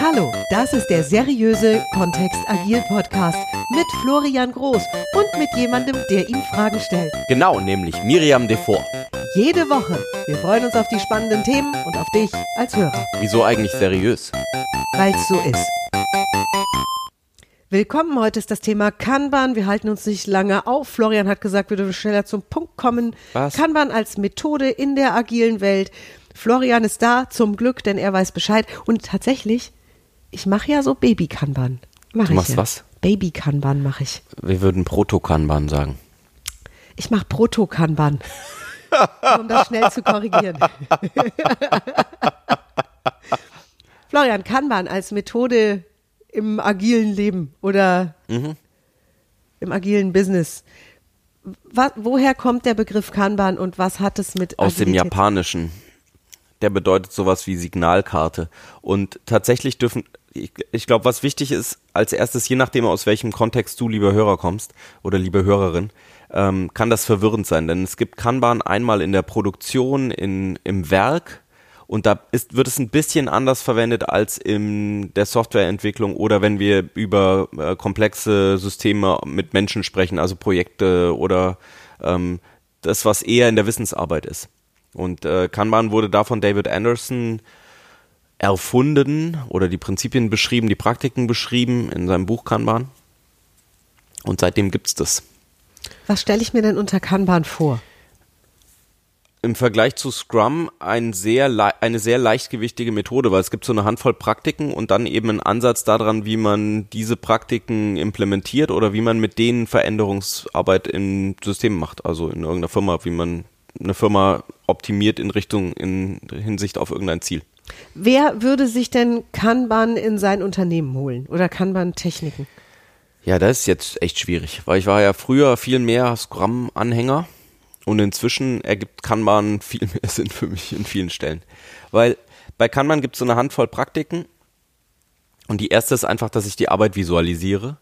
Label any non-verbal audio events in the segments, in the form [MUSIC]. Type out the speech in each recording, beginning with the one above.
Hallo, das ist der seriöse Kontext Agil Podcast mit Florian Groß und mit jemandem, der ihm Fragen stellt. Genau, nämlich Miriam Devor. Jede Woche. Wir freuen uns auf die spannenden Themen und auf dich als Hörer, Wieso eigentlich seriös? weil es so ist. Willkommen, heute ist das Thema Kanban. Wir halten uns nicht lange auf. Florian hat gesagt, wir dürfen schneller zum Punkt kommen. Was? Kanban als Methode in der agilen Welt. Florian ist da, zum Glück, denn er weiß Bescheid. Und tatsächlich, ich mache ja so Baby-Kanban. Mach Du ich machst ja. was? Baby-Kanban mache ich. Wir würden Proto-Kanban sagen. Ich mache Proto-Kanban. Um das schnell zu korrigieren. [LAUGHS] Florian, Kanban als Methode im agilen Leben oder Mhm. im agilen Business. Wa- woher kommt der Begriff Kanban und was hat es mit Aus dem Agilität- Japanischen. Der bedeutet sowas wie Signalkarte. Und tatsächlich dürfen, ich, ich glaube, was wichtig ist, als erstes, je nachdem, aus welchem Kontext du, lieber Hörer, kommst oder liebe Hörerin, ähm, kann das verwirrend sein. Denn es gibt Kanban einmal in der Produktion, in, im Werk und da ist, wird es ein bisschen anders verwendet als in der Softwareentwicklung oder wenn wir über äh, komplexe Systeme mit Menschen sprechen, also Projekte oder ähm, das, was eher in der Wissensarbeit ist. Und äh, Kanban wurde da von David Anderson erfunden oder die Prinzipien beschrieben, die Praktiken beschrieben in seinem Buch Kanban. Und seitdem gibt's das. Was stelle ich mir denn unter Kanban vor? im Vergleich zu Scrum ein sehr eine sehr leichtgewichtige Methode, weil es gibt so eine Handvoll Praktiken und dann eben einen Ansatz daran, wie man diese Praktiken implementiert oder wie man mit denen Veränderungsarbeit im System macht, also in irgendeiner Firma, wie man eine Firma optimiert in Richtung, in Hinsicht auf irgendein Ziel. Wer würde sich denn Kanban in sein Unternehmen holen oder Kanban-Techniken? Ja, das ist jetzt echt schwierig, weil ich war ja früher viel mehr Scrum-Anhänger und inzwischen ergibt Kanban [LAUGHS] viel mehr Sinn für mich in vielen Stellen. Weil bei Kanban gibt es so eine Handvoll Praktiken und die erste ist einfach, dass ich die Arbeit visualisiere,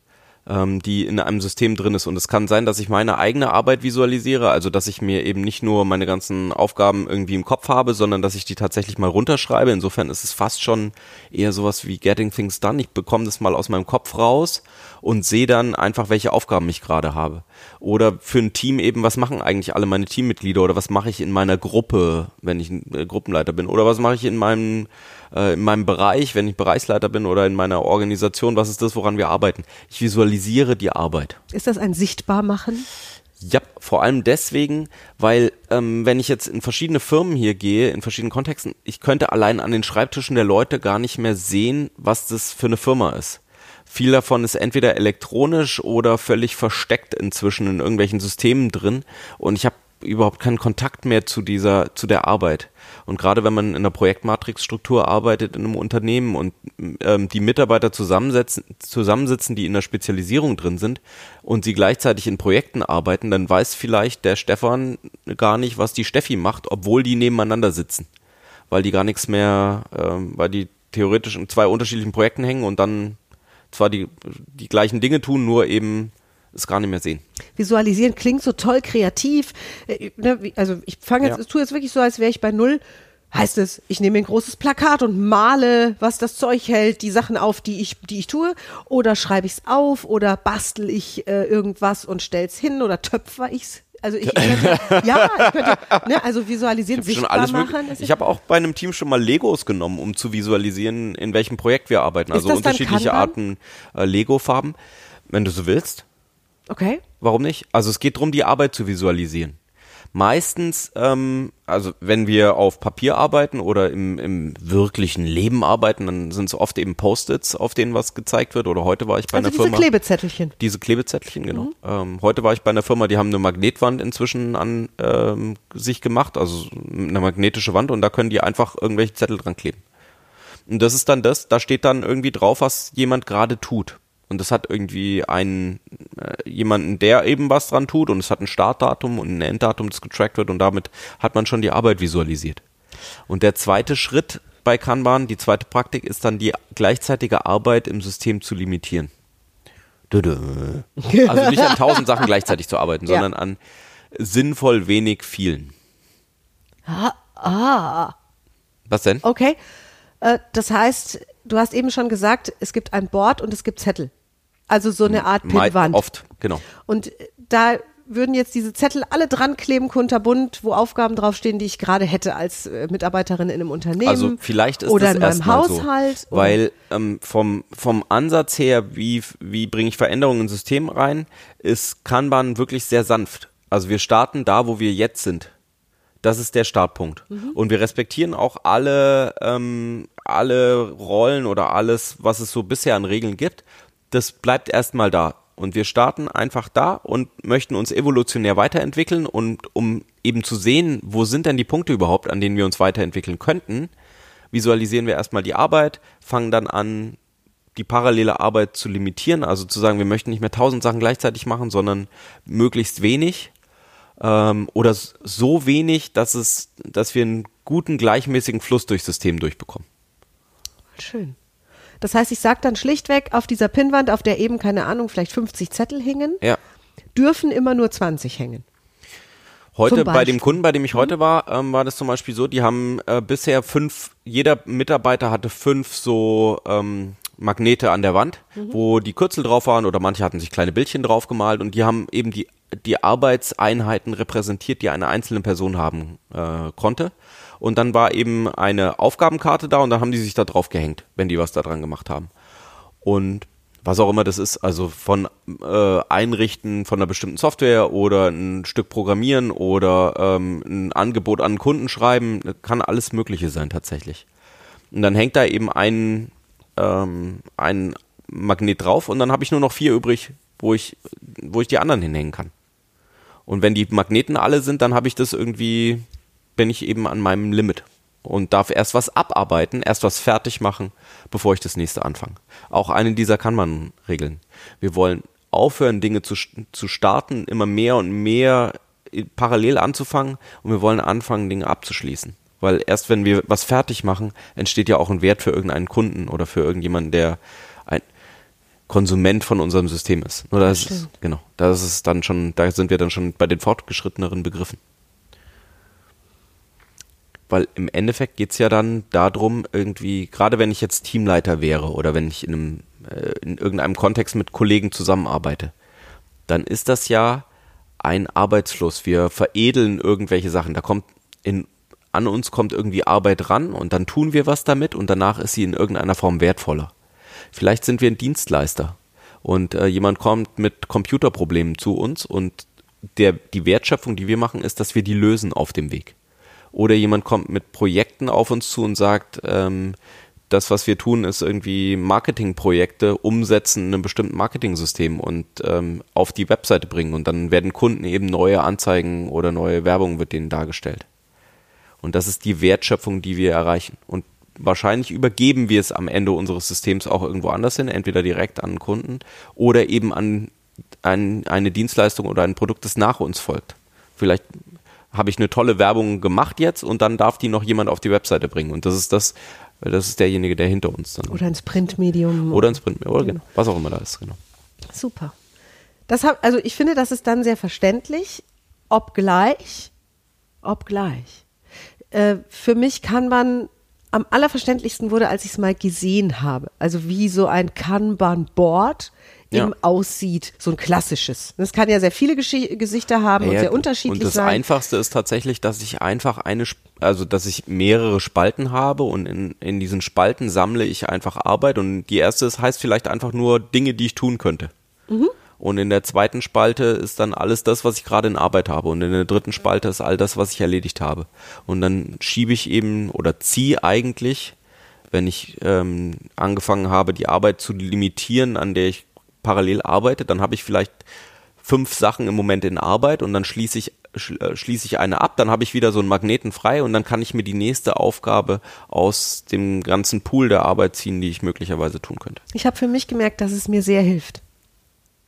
ähm, die in einem System drin ist. Und es kann sein, dass ich meine eigene Arbeit visualisiere, also dass ich mir eben nicht nur meine ganzen Aufgaben irgendwie im Kopf habe, sondern dass ich die tatsächlich mal runterschreibe. Insofern ist es fast schon eher sowas wie Getting Things Done. Ich bekomme das mal aus meinem Kopf raus und sehe dann einfach, welche Aufgaben ich gerade habe. Oder für ein Team eben, was machen eigentlich alle meine Teammitglieder oder was mache ich in meiner Gruppe, wenn ich ein äh, Gruppenleiter bin oder was mache ich in meinem äh, in meinem Bereich, wenn ich Bereichsleiter bin oder in meiner Organisation, was ist das, woran wir arbeiten? Ich visualisiere die Arbeit. Ist das ein Sichtbarmachen? Ja, vor allem deswegen, weil ähm, wenn ich jetzt in verschiedene Firmen hier gehe, in verschiedenen Kontexten, ich könnte allein an den Schreibtischen der Leute gar nicht mehr sehen, was das für eine Firma ist. Viel davon ist entweder elektronisch oder völlig versteckt inzwischen in irgendwelchen Systemen drin und ich habe überhaupt keinen Kontakt mehr zu dieser, zu der Arbeit. Und gerade wenn man in einer Projektmatrixstruktur arbeitet in einem Unternehmen und ähm, die Mitarbeiter zusammensetzen, zusammensitzen, die in der Spezialisierung drin sind und sie gleichzeitig in Projekten arbeiten, dann weiß vielleicht der Stefan gar nicht, was die Steffi macht, obwohl die nebeneinander sitzen. Weil die gar nichts mehr, ähm, weil die theoretisch in zwei unterschiedlichen Projekten hängen und dann zwar die, die gleichen Dinge tun, nur eben es gar nicht mehr sehen. Visualisieren klingt so toll kreativ. Äh, ne, Also ich fange jetzt, Ja. tue jetzt wirklich so, als wäre ich bei null. Heißt es, ich nehme ein großes Plakat und male, was das Zeug hält, die Sachen auf, die ich, die ich tue, oder schreibe ich es auf, oder bastel ich äh, irgendwas und stell's hin, oder töpfer ich's. Also ich [LAUGHS] könnte, ja, ich könnte, ne, also visualisieren, Ich sichtbar alles machen. Ich habe auch bei einem Team schon mal Legos genommen, um zu visualisieren, in welchem Projekt wir arbeiten. Ist Also unterschiedliche Kanban? Arten äh, Lego-Farben. Wenn du so willst, okay. warum nicht? Also es geht darum, die Arbeit zu visualisieren. Meistens, ähm, also wenn wir auf Papier arbeiten oder im, im wirklichen Leben arbeiten, dann sind es oft eben Post-its, auf denen was gezeigt wird. Oder heute war ich bei Also einer diese Firma. Klebezettelchen. Diese Klebezettelchen, genau. Mhm. Ähm, heute war ich bei einer Firma, die haben eine Magnetwand inzwischen an ähm, sich gemacht, also eine magnetische Wand und da können die einfach irgendwelche Zettel dran kleben. Und das ist dann das, da steht dann irgendwie drauf, was jemand gerade tut. Und das hat irgendwie einen äh, jemanden, der eben was dran tut und es hat ein Startdatum und ein Enddatum, das getrackt wird und damit hat man schon die Arbeit visualisiert. Und der zweite Schritt bei Kanban, die zweite Praktik ist dann die gleichzeitige Arbeit im System zu limitieren. [LAUGHS] Also nicht an tausend Sachen gleichzeitig zu arbeiten, Ja. sondern an sinnvoll wenig vielen. Ah, ah. Was denn? Okay. Äh, das heißt, du hast eben schon gesagt, es gibt ein Board und es gibt Zettel. Also so eine Art Pinnwand. Oft, genau. Und äh, da würden jetzt diese Zettel alle dran kleben, kunterbunt, wo Aufgaben draufstehen, die ich gerade hätte als äh, Mitarbeiterin in einem Unternehmen. Also vielleicht ist oder das in meinem Haushalt. so, weil ähm, vom vom Ansatz her, wie wie bringe ich Veränderungen ins System rein, ist Kanban wirklich sehr sanft. Also wir starten da, wo wir jetzt sind. Das ist der Startpunkt. Mhm. Und wir respektieren auch alle ähm, alle Rollen oder alles, was es so bisher an Regeln gibt. Das bleibt erstmal da. Und wir starten einfach da und möchten uns evolutionär weiterentwickeln und um eben zu sehen, wo sind denn die Punkte überhaupt, an denen wir uns weiterentwickeln könnten, visualisieren wir erstmal die Arbeit, fangen dann an, die parallele Arbeit zu limitieren, also zu sagen, wir möchten nicht mehr tausend Sachen gleichzeitig machen, sondern möglichst wenig ähm, oder so wenig, dass es, dass wir einen guten gleichmäßigen Fluss durchs System durchbekommen. Schön. Das heißt, ich sage dann schlichtweg, auf dieser Pinnwand, auf der eben, keine Ahnung, vielleicht 50 Zettel hingen, Ja. dürfen immer nur 20 hängen. Heute bei dem Kunden, bei dem ich heute war, ähm, war das zum Beispiel so, die haben äh, bisher fünf, jeder Mitarbeiter hatte fünf so ähm, Magnete an der Wand, wo die Kürzel drauf waren oder manche hatten sich kleine Bildchen drauf gemalt und die haben eben die, die Arbeitseinheiten repräsentiert, die eine einzelne Person haben äh, konnte. Und dann war eben eine Aufgabenkarte da und dann haben die sich da drauf gehängt, wenn die was da dran gemacht haben. Und was auch immer das ist, also von äh, Einrichten von einer bestimmten Software oder ein Stück Programmieren oder ähm, ein Angebot an einen Kunden schreiben, kann alles Mögliche sein tatsächlich. Und dann hängt da eben ein, ähm, ein Magnet drauf und dann habe ich nur noch vier übrig, wo ich, wo ich die anderen hinhängen kann. Und wenn die Magneten alle sind, dann habe ich das irgendwie, bin ich eben an meinem Limit und darf erst was abarbeiten, erst was fertig machen, bevor ich das nächste anfange. Auch eine dieser kann man regeln. Wir wollen aufhören, Dinge zu, zu starten, immer mehr und mehr parallel anzufangen und wir wollen anfangen, Dinge abzuschließen. Weil erst wenn wir was fertig machen, entsteht ja auch ein Wert für irgendeinen Kunden oder für irgendjemanden, der ein Konsument von unserem System ist. Nur das, ist, genau, das ist dann schon, da sind wir dann schon bei den fortgeschritteneren Begriffen. Weil im Endeffekt geht's ja dann darum, irgendwie, gerade wenn ich jetzt Teamleiter wäre oder wenn ich in, einem, äh, in irgendeinem Kontext mit Kollegen zusammenarbeite, dann ist das ja ein Arbeitsfluss. Wir veredeln irgendwelche Sachen. Da kommt in, an uns kommt irgendwie Arbeit ran und dann tun wir was damit und danach ist sie in irgendeiner Form wertvoller. Vielleicht sind wir ein Dienstleister und äh, jemand kommt mit Computerproblemen zu uns und der, die Wertschöpfung, die wir machen, ist, dass wir die lösen auf dem Weg. Oder jemand kommt mit Projekten auf uns zu und sagt, ähm, das, was wir tun, ist irgendwie Marketingprojekte umsetzen in einem bestimmten Marketingsystem und ähm, auf die Webseite bringen. Und dann werden Kunden eben neue Anzeigen oder neue Werbung wird denen dargestellt. Und das ist die Wertschöpfung, die wir erreichen. Und wahrscheinlich übergeben wir es am Ende unseres Systems auch irgendwo anders hin, entweder direkt an einen Kunden oder eben an, an eine Dienstleistung oder ein Produkt, das nach uns folgt. Vielleicht habe ich eine tolle Werbung gemacht jetzt und dann darf die noch jemand auf die Webseite bringen. Und das ist das, das ist derjenige, der hinter uns dann. Oder ins Printmedium. Oder ins Print, oder genau, was auch immer da ist, genau. Super. Das hab, also ich finde, das ist dann sehr verständlich, obgleich, obgleich. Äh, für mich kann man am allerverständlichsten wurde, als ich es mal gesehen habe. Also wie so ein Kanban-Board Ja. eben aussieht, so ein klassisches. Das kann ja sehr viele Gesch Gesichter haben und Ja, sehr unterschiedlich Und das sein. Einfachste ist tatsächlich, dass ich einfach eine, also dass ich mehrere Spalten habe und in, in diesen Spalten sammle ich einfach Arbeit und die erste ist, heißt vielleicht einfach nur Dinge, die ich tun könnte. Mhm. Und in der zweiten Spalte ist dann alles das, was ich gerade in Arbeit habe. Und in der dritten Spalte ist all das, was ich erledigt habe. Und dann schiebe ich eben oder ziehe eigentlich, wenn ich ähm, angefangen habe, die Arbeit zu limitieren, an der ich parallel arbeite, dann habe ich vielleicht fünf Sachen im Moment in Arbeit und dann schließe ich äh, schließe ich eine ab, dann habe ich wieder so einen Magneten frei und dann kann ich mir die nächste Aufgabe aus dem ganzen Pool der Arbeit ziehen, die ich möglicherweise tun könnte. Ich habe für mich gemerkt, dass es mir sehr hilft.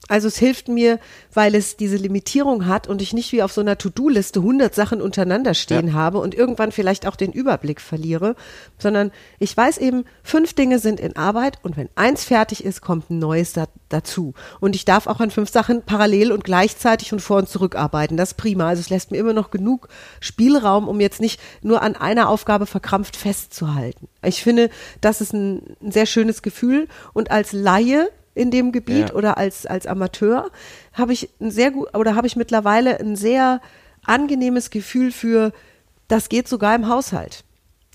Also es hilft mir, weil es diese Limitierung hat und ich nicht wie auf so einer To-Do-Liste 100 Sachen untereinander stehen Ja. habe und irgendwann vielleicht auch den Überblick verliere, sondern ich weiß eben, fünf Dinge sind in Arbeit und wenn eins fertig ist, kommt ein neues da, dazu. Und ich darf auch an fünf Sachen parallel und gleichzeitig und vor und zurück arbeiten. Das ist prima. Also es lässt mir immer noch genug Spielraum, um jetzt nicht nur an einer Aufgabe verkrampft festzuhalten. Ich finde, das ist ein, ein sehr schönes Gefühl und als Laie in dem Gebiet Ja. oder als, als Amateur habe ich ein sehr gut oder habe ich mittlerweile ein sehr angenehmes Gefühl für, das geht sogar im Haushalt.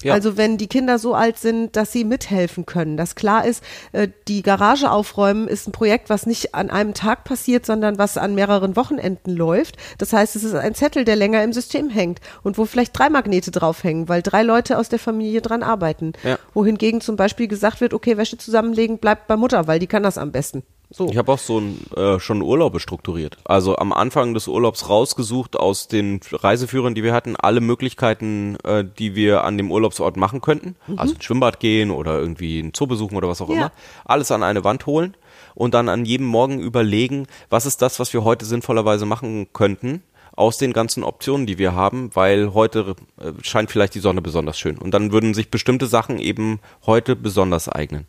Ja. Also wenn die Kinder so alt sind, dass sie mithelfen können, dass klar ist, äh, die Garage aufräumen ist ein Projekt, was nicht an einem Tag passiert, sondern was an mehreren Wochenenden läuft. Das heißt, es ist ein Zettel, der länger im System hängt und wo vielleicht drei Magnete draufhängen, weil drei Leute aus der Familie dran arbeiten. Ja. Wohingegen zum Beispiel gesagt wird, okay, Wäsche zusammenlegen bleibt bei Mutter, weil die kann das am besten. So. Ich habe auch so ein, äh, schon Urlaube strukturiert. Also am Anfang des Urlaubs rausgesucht aus den Reiseführern, die wir hatten, alle Möglichkeiten, äh, die wir an dem Urlaubsort machen könnten. Also ins Schwimmbad gehen oder irgendwie einen Zoo besuchen oder was auch Ja. immer. Alles an eine Wand holen und dann an jedem Morgen überlegen, was ist das, was wir heute sinnvollerweise machen könnten aus den ganzen Optionen, die wir haben, weil heute äh, scheint vielleicht die Sonne besonders schön. Und dann würden sich bestimmte Sachen eben heute besonders eignen.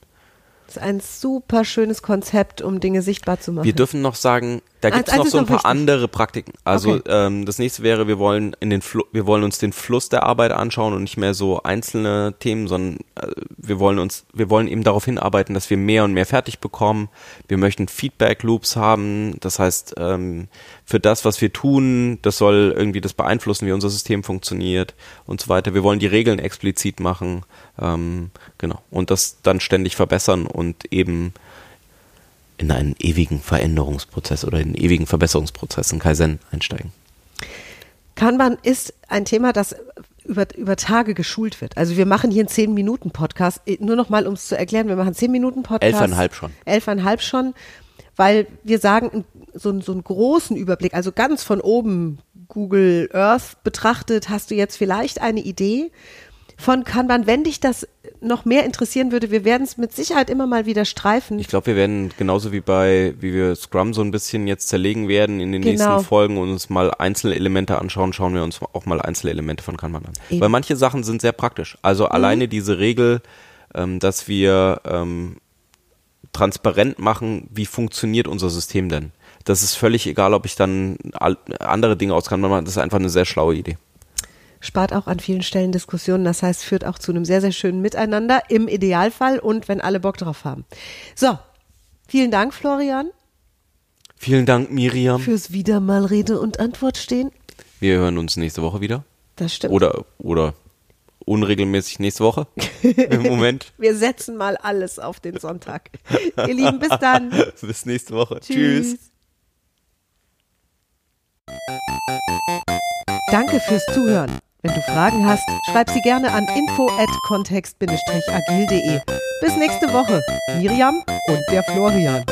Ein super schönes Konzept, um Dinge sichtbar zu machen. Wir dürfen noch sagen, da Eins- gibt es eins noch so ein paar wichtig. andere Praktiken. Also Okay. ähm, das nächste wäre, wir wollen in den Flu wir wollen uns den Fluss der Arbeit anschauen und nicht mehr so einzelne Themen, sondern äh, wir wollen uns, wir wollen eben darauf hinarbeiten, dass wir mehr und mehr fertig bekommen. Wir möchten Feedback Loops haben. Das heißt, ähm, für das, was wir tun, das soll irgendwie das beeinflussen, wie unser System funktioniert und so weiter. Wir wollen die Regeln explizit machen, ähm, genau, und das dann ständig verbessern und eben in einen ewigen Veränderungsprozess oder in einen ewigen Verbesserungsprozess in Kaizen einsteigen. Kanban ist ein Thema, das über, über Tage geschult wird. Also wir machen hier einen 10-Minuten-Podcast. Nur noch mal, um es zu erklären, wir machen 10-Minuten-Podcast. Elfeinhalb schon. Elfeinhalb schon, weil wir sagen, so, so einen großen Überblick, also ganz von oben Google Earth betrachtet, hast du jetzt vielleicht eine Idee von Kanban. Wenn dich das noch mehr interessieren würde, wir werden es mit Sicherheit immer mal wieder streifen. Ich glaube, wir werden genauso wie bei, wie wir Scrum so ein bisschen jetzt zerlegen werden in den Genau. nächsten Folgen und uns mal einzelne Elemente anschauen, schauen wir uns auch mal einzelne Elemente von Kanban an. Eben. Weil manche Sachen sind sehr praktisch. Also alleine diese Regel, ähm, dass wir ähm, transparent machen, wie funktioniert unser System denn. Das ist völlig egal, ob ich dann andere Dinge aus Kanban mache. Das ist einfach eine sehr schlaue Idee. Spart auch an vielen Stellen Diskussionen. Das heißt, führt auch zu einem sehr, sehr schönen Miteinander im Idealfall und wenn alle Bock drauf haben. So, vielen Dank, Florian, Vielen Dank, Miriam. fürs wieder mal Rede und Antwort stehen. Wir hören uns nächste Woche wieder. Das stimmt. Oder, oder unregelmäßig nächste Woche. [LAUGHS] Im Moment. Wir setzen mal alles auf den Sonntag. Ihr Lieben, bis dann. [LAUGHS] Bis nächste Woche. Tschüss. Danke fürs Zuhören. Wenn du Fragen hast, schreib sie gerne an info at kontext-agil.de. Bis nächste Woche. Miriam und der Florian.